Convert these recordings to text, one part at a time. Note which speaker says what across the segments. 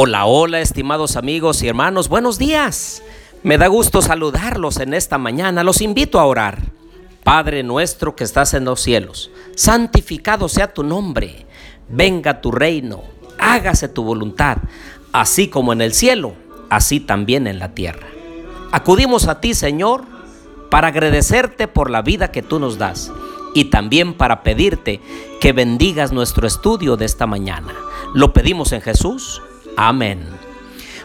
Speaker 1: Hola, hola, estimados amigos y hermanos, buenos días. Me da gusto saludarlos en esta mañana. Los invito a orar. Padre nuestro que estás en los cielos, santificado sea tu nombre. Venga tu reino, hágase tu voluntad, así como en el cielo, así también en la tierra. Acudimos a ti, Señor, para agradecerte por la vida que tú nos das y también para pedirte que bendigas nuestro estudio de esta mañana. Lo pedimos en Jesús. Amén.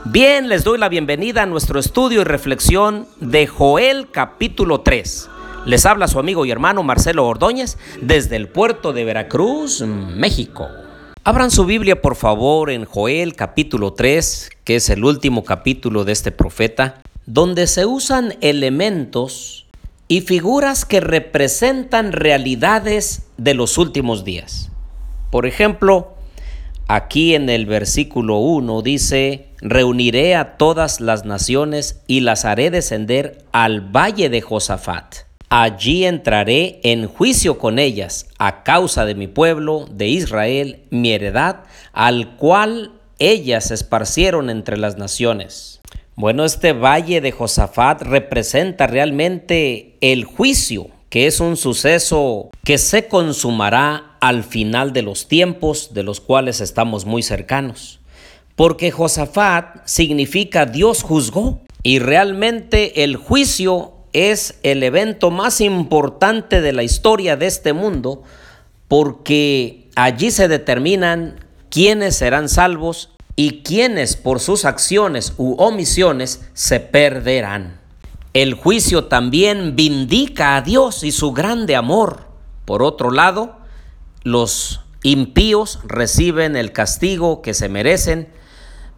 Speaker 1: Bien, les doy la bienvenida a nuestro estudio y reflexión de Joel capítulo 3. Les habla su amigo y hermano Marcelo Ordóñez desde el puerto de Veracruz, México. Abran su Biblia por favor en Joel capítulo 3, que es el último capítulo de este profeta, donde se usan elementos y figuras que representan realidades de los últimos días. Por ejemplo, Aquí en el versículo 1 dice, reuniré a todas las naciones y las haré descender al valle de Josafat. Allí entraré en juicio con ellas a causa de mi pueblo, de Israel, mi heredad, al cual ellas esparcieron entre las naciones. Bueno, este valle de Josafat representa realmente el juicio, que es un suceso que se consumará al final de los tiempos de los cuales estamos muy cercanos. Porque Josafat significa Dios juzgó y realmente el juicio es el evento más importante de la historia de este mundo porque allí se determinan quiénes serán salvos y quiénes por sus acciones u omisiones se perderán. El juicio también vindica a Dios y su grande amor. Por otro lado, los impíos reciben el castigo que se merecen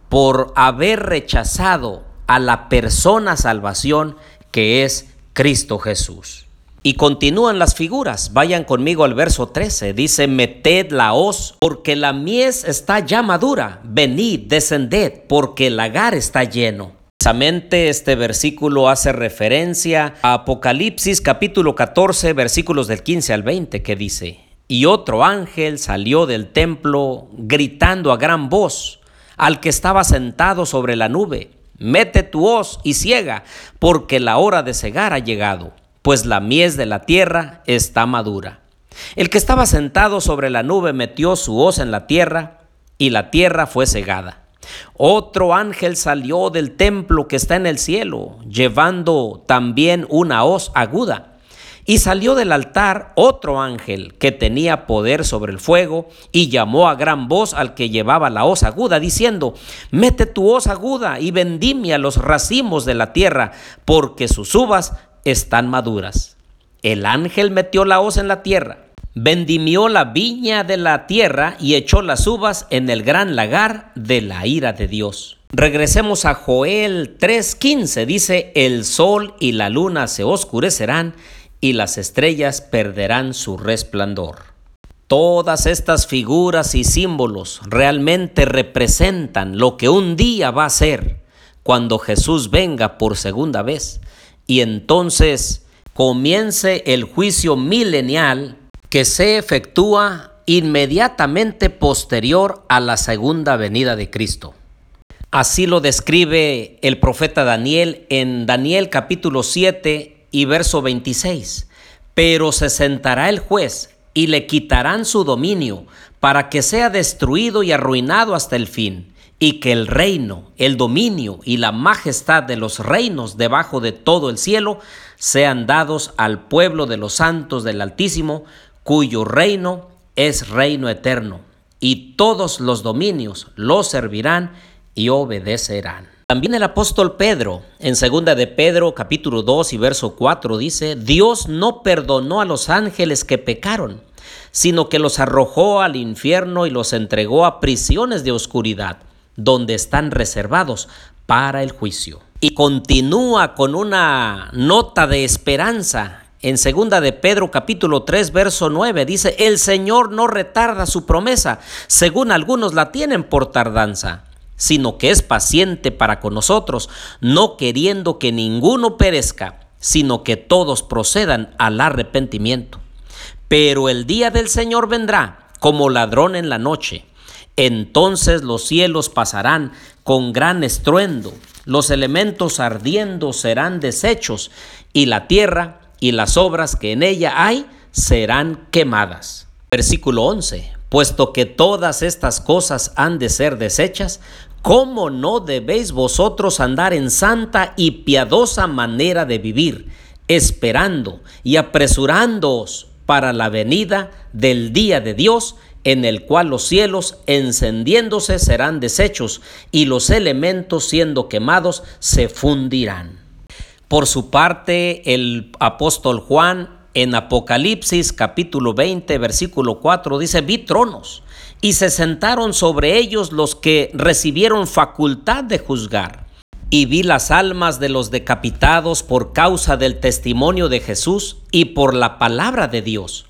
Speaker 1: por haber rechazado a la persona salvación que es Cristo Jesús. Y continúan las figuras. Vayan conmigo al verso 13. Dice, meted la hoz, porque la mies está ya madura. Venid, descended, porque el lagar está lleno. Precisamente este versículo hace referencia a Apocalipsis capítulo 14, versículos del 15 al 20, que dice, y otro ángel salió del templo gritando a gran voz al que estaba sentado sobre la nube, mete tu hoz y ciega, porque la hora de cegar ha llegado, pues la mies de la tierra está madura. El que estaba sentado sobre la nube metió su hoz en la tierra, y la tierra fue cegada. Otro ángel salió del templo que está en el cielo, llevando también una hoz aguda y salió del altar otro ángel que tenía poder sobre el fuego y llamó a gran voz al que llevaba la hoz aguda, diciendo, mete tu hoz aguda y vendimia los racimos de la tierra, porque sus uvas están maduras. El ángel metió la hoz en la tierra, vendimió la viña de la tierra y echó las uvas en el gran lagar de la ira de Dios. Regresemos a Joel 3:15, dice, el sol y la luna se oscurecerán y las estrellas perderán su resplandor. Todas estas figuras y símbolos realmente representan lo que un día va a ser cuando Jesús venga por segunda vez y entonces comience el juicio milenial que se efectúa inmediatamente posterior a la segunda venida de Cristo. Así lo describe el profeta Daniel en Daniel capítulo 7 y verso 26. Pero se sentará el juez y le quitarán su dominio para que sea destruido y arruinado hasta el fin, y que el reino, el dominio y la majestad de los reinos debajo de todo el cielo sean dados al pueblo de los santos del Altísimo, cuyo reino es reino eterno, y todos los dominios lo servirán y obedecerán. También el apóstol Pedro, en segunda de Pedro capítulo 2 y verso 4 dice, Dios no perdonó a los ángeles que pecaron, sino que los arrojó al infierno y los entregó a prisiones de oscuridad, donde están reservados para el juicio. Y continúa con una nota de esperanza. En segunda de Pedro capítulo 3 verso 9 dice, el Señor no retarda su promesa, según algunos la tienen por tardanza sino que es paciente para con nosotros, no queriendo que ninguno perezca, sino que todos procedan al arrepentimiento. Pero el día del Señor vendrá como ladrón en la noche, Entonces los cielos pasarán con gran estruendo, los elementos ardiendo serán deshechos, y la tierra y las obras que en ella hay serán quemadas. Versículo 11. Puesto que todas estas cosas han de ser deshechas, ¿cómo no debéis vosotros andar en santa y piadosa manera de vivir, esperando y apresurándoos para la venida del día de Dios, en el cual los cielos encendiéndose serán deshechos y los elementos siendo quemados se fundirán. Por su parte, el apóstol Juan en Apocalipsis capítulo 20 versículo 4 dice, vi tronos y se sentaron sobre ellos los que recibieron facultad de juzgar. Y vi las almas de los decapitados por causa del testimonio de Jesús y por la palabra de Dios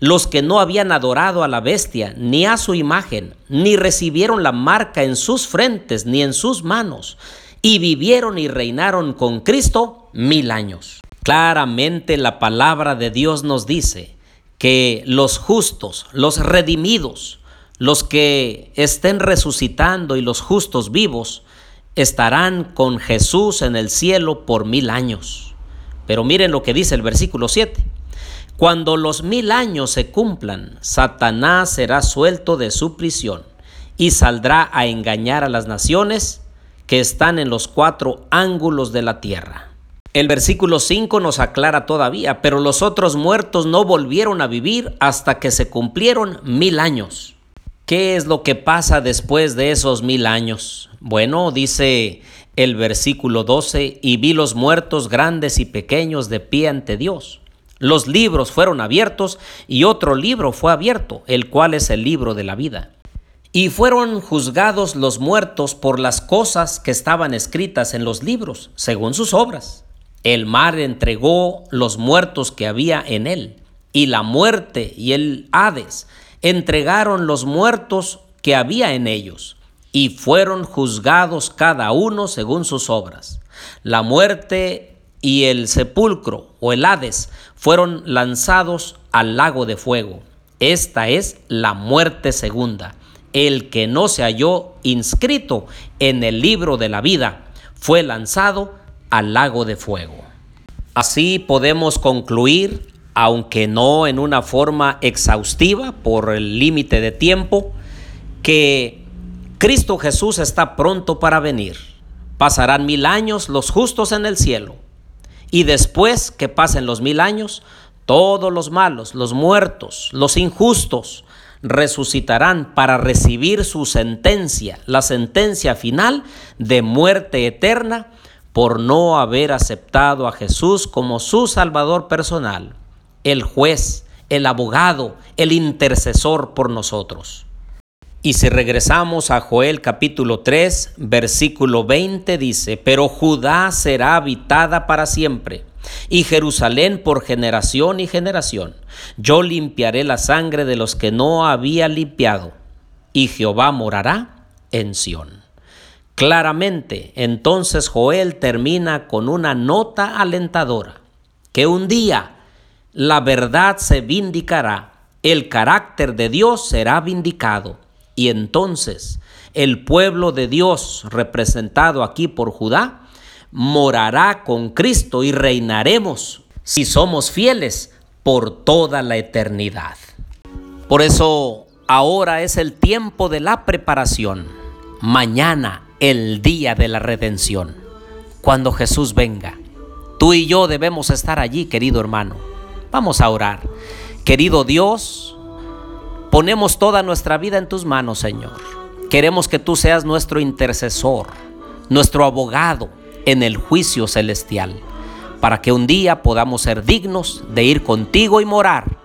Speaker 1: los que no habían adorado a la bestia, ni a su imagen, ni recibieron la marca en sus frentes, ni en sus manos, y vivieron y reinaron con Cristo mil años. Claramente la palabra de Dios nos dice que los justos, los redimidos, los que estén resucitando y los justos vivos, estarán con Jesús en el cielo por mil años. Pero miren lo que dice el versículo 7. Cuando los mil años se cumplan, Satanás será suelto de su prisión y saldrá a engañar a las naciones que están en los cuatro ángulos de la tierra. El versículo 5 nos aclara todavía, pero los otros muertos no volvieron a vivir hasta que se cumplieron mil años. ¿Qué es lo que pasa después de esos mil años? Bueno, dice el versículo 12, y vi los muertos grandes y pequeños de pie ante Dios los libros fueron abiertos y otro libro fue abierto, el cual es el libro de la vida. Y fueron juzgados los muertos por las cosas que estaban escritas en los libros, según sus obras. El mar entregó los muertos que había en él, y la muerte y el Hades entregaron los muertos que había en ellos, y fueron juzgados cada uno según sus obras. La muerte y el sepulcro o el Hades fueron lanzados al lago de fuego. Esta es la muerte segunda. El que no se halló inscrito en el libro de la vida fue lanzado al lago de fuego. Así podemos concluir, aunque no en una forma exhaustiva por el límite de tiempo, que Cristo Jesús está pronto para venir. Pasarán mil años los justos en el cielo y después que pasen los mil años, todos los malos, los muertos, los injustos, resucitarán para recibir su sentencia, la sentencia final de muerte eterna por no haber aceptado a Jesús como su Salvador personal, el juez, el abogado, el intercesor por nosotros. Y si regresamos a Joel capítulo 3, versículo 20 dice, pero Judá será habitada para siempre y Jerusalén por generación y generación. Yo limpiaré la sangre de los que no había limpiado y Jehová morará en Sión. Claramente, entonces Joel termina con una nota alentadora, que un día la verdad se vindicará, el carácter de Dios será vindicado y entonces el pueblo de Dios, representado aquí por Judá, morará con Cristo y reinaremos, si somos fieles, por toda la eternidad. Por eso ahora es el tiempo de la preparación. Mañana el día de la redención. Cuando Jesús venga, tú y yo debemos estar allí, querido hermano. Vamos a orar. Querido Dios, Ponemos toda nuestra vida en tus manos, Señor. Queremos que tú seas nuestro intercesor, nuestro abogado en el juicio celestial, para que un día podamos ser dignos de ir contigo y morar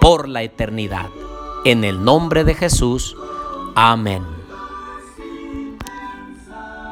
Speaker 1: por la eternidad. En el nombre de Jesús. Amén.